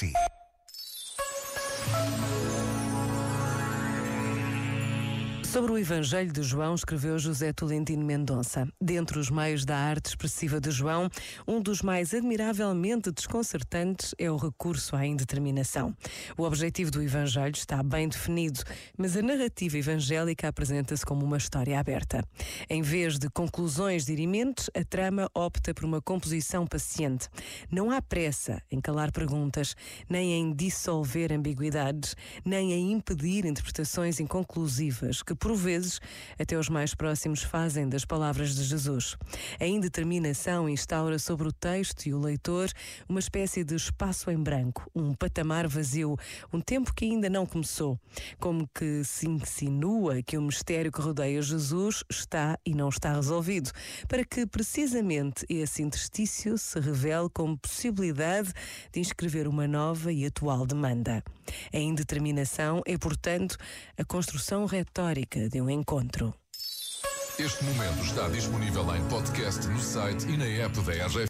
Galaxy. Sobre o Evangelho de João, escreveu José Tolentino Mendonça. Dentre os meios da arte expressiva de João, um dos mais admiravelmente desconcertantes é o recurso à indeterminação. O objetivo do Evangelho está bem definido, mas a narrativa evangélica apresenta-se como uma história aberta. Em vez de conclusões dirimentes, a trama opta por uma composição paciente. Não há pressa em calar perguntas, nem em dissolver ambiguidades, nem em impedir interpretações inconclusivas que por vezes, até os mais próximos fazem das palavras de Jesus. A indeterminação instaura sobre o texto e o leitor uma espécie de espaço em branco, um patamar vazio, um tempo que ainda não começou. Como que se insinua que o mistério que rodeia Jesus está e não está resolvido, para que precisamente esse interstício se revele como possibilidade de inscrever uma nova e atual demanda. A indeterminação é, portanto, a construção retórica de um encontro. Este momento está disponível em podcast no site e na app da RGF.